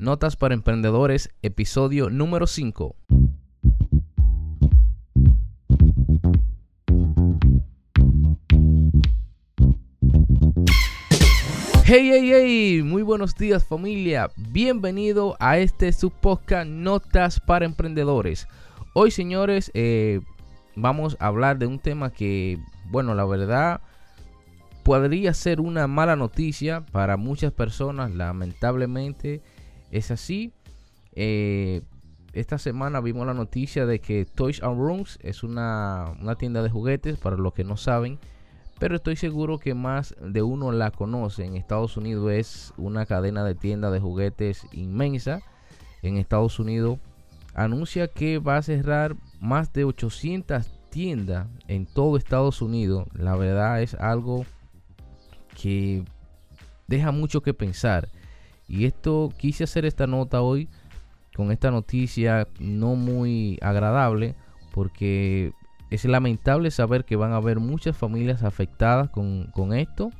Notas para Emprendedores, episodio número 5. Hey, hey, hey, muy buenos días familia, bienvenido a este subpodcast Notas para Emprendedores. Hoy señores, eh, vamos a hablar de un tema que, bueno, la verdad podría ser una mala noticia para muchas personas, lamentablemente es así. Eh, esta semana vimos la noticia de que Toys R Rooms es una, una tienda de juguetes, para los que no saben pero estoy seguro que más de uno la conoce. En Estados Unidos es una cadena de tiendas de juguetes inmensa. En Estados Unidos anuncia que va a cerrar más de 800 tiendas en todo Estados Unidos. La verdad es algo que deja mucho que pensar. Y esto quise hacer esta nota hoy con esta noticia no muy agradable porque es lamentable saber que van a haber muchas familias afectadas con, esto.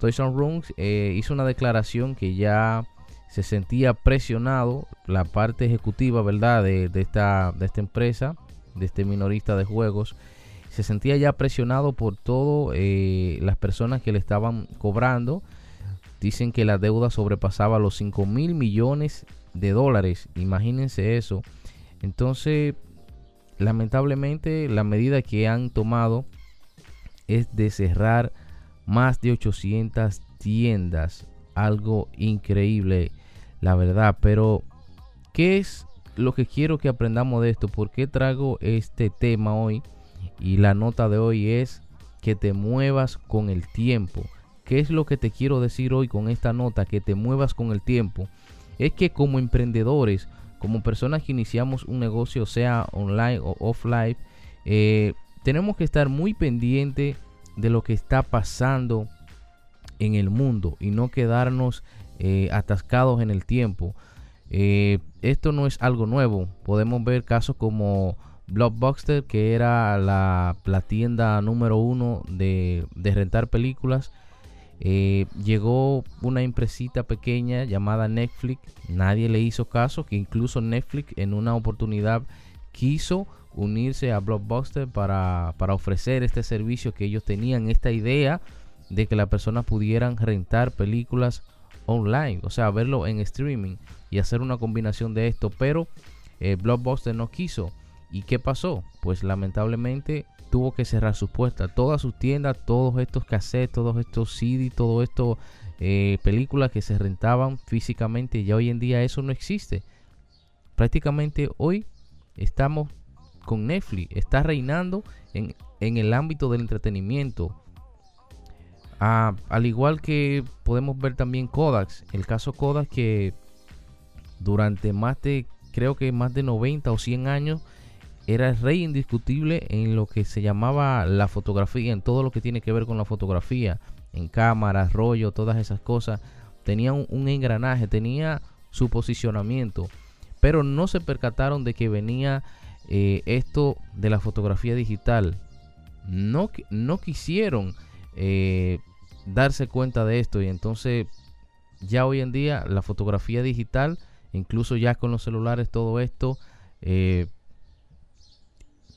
Toys R Us eh, hizo una declaración que ya se sentía presionado la parte ejecutiva, ¿verdad? De, esta, de esta empresa, de este minorista de juegos. Se sentía ya presionado por todas eh, las personas que le estaban cobrando. Dicen que la deuda sobrepasaba los 5 mil millones de dólares. Imagínense eso. Entonces, lamentablemente la medida que han tomado es de cerrar más de 800 tiendas. Algo increíble, la verdad. Pero, ¿qué es lo que quiero que aprendamos de esto? ¿Por qué traigo este tema hoy? Y la nota de hoy es que te muevas con el tiempo. ¿Qué es lo que te quiero decir hoy con esta nota? Que te muevas con el tiempo. Es que como emprendedores como personas que iniciamos un negocio, sea online o offline, eh, tenemos que estar muy pendientes de lo que está pasando en el mundo y no quedarnos eh, atascados en el tiempo. Eh, esto no es algo nuevo. Podemos ver casos como Blockbuster, que era la, tienda número uno de, de rentar películas eh, llegó una empresita pequeña llamada Netflix, nadie le hizo caso, que incluso Netflix en una oportunidad quiso unirse a Blockbuster para, ofrecer este servicio que ellos tenían, esta idea de que las personas pudieran rentar películas online, o sea, verlo en streaming y hacer una combinación de esto, pero eh, Blockbuster no quiso. ¿Y qué pasó? Pues lamentablemente tuvo que cerrar sus puertas. Todas sus tiendas, todos estos cassettes, todos estos CD, todo esto, eh, películas que se rentaban físicamente, ya hoy en día eso no existe. Prácticamente hoy estamos con Netflix, está reinando en, el ámbito del entretenimiento. Ah, al igual que podemos ver también Kodak, el caso Kodak que durante más de, creo que más de 90 o 100 años, era el rey indiscutible en lo que se llamaba la fotografía, en todo lo que tiene que ver con la fotografía, en cámaras, rollo, todas esas cosas. Tenía un, engranaje, tenía su posicionamiento, pero no se percataron de que venía eh, esto de la fotografía digital. No, no quisieron eh, darse cuenta de esto y entonces ya hoy en día la fotografía digital, incluso ya con los celulares, todo esto, eh,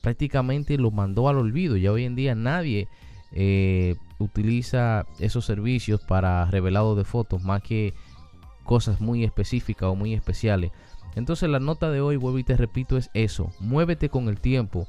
prácticamente lo mandó al olvido. Ya hoy en día nadie eh, utiliza esos servicios para revelado de fotos, más que cosas muy específicas o muy especiales. Entonces la nota de hoy, vuelvo y te repito, es eso. Muévete con el tiempo.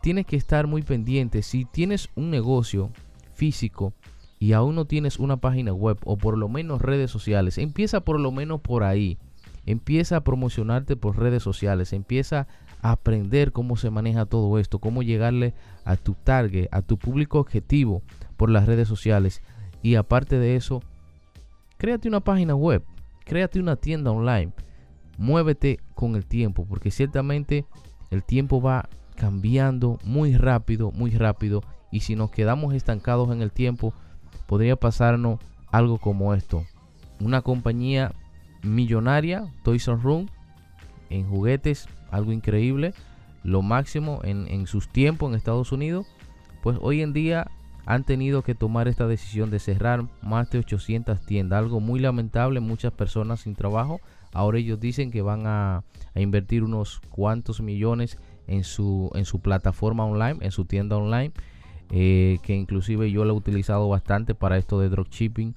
Tienes que estar muy pendiente. Si tienes un negocio físico y aún no tienes una página web o por lo menos redes sociales, empieza por lo menos por ahí. Empieza a promocionarte por redes sociales. Empieza aprender cómo se maneja todo esto, cómo llegarle a tu target, a tu público objetivo por las redes sociales. Y aparte de eso, créate una página web, créate una tienda online, muévete con el tiempo, porque ciertamente el tiempo va cambiando muy rápido, muy rápido. Y si nos quedamos estancados en el tiempo, podría pasarnos algo como esto. Una compañía millonaria, Toys R Us, en juguetes algo increíble, lo máximo en, sus tiempos en Estados Unidos, pues hoy en día han tenido que tomar esta decisión de cerrar más de 800 tiendas. Algo muy lamentable, muchas personas sin trabajo. Ahora ellos dicen que van a, invertir unos cuantos millones en su, en su plataforma online, en su tienda online. Eh, que inclusive yo la he utilizado bastante para esto de dropshipping.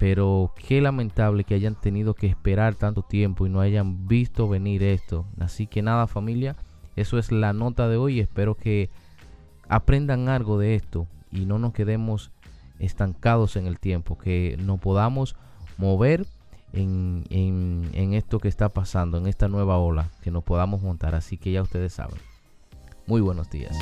Pero qué lamentable que hayan tenido que esperar tanto tiempo y no hayan visto venir esto. Así que nada familia, eso es la nota de hoy. Espero que aprendan algo de esto y no nos quedemos estancados en el tiempo, que nos podamos mover en, en, esto que está pasando, en esta nueva ola, que nos podamos montar. Así que ya ustedes saben. Muy buenos días.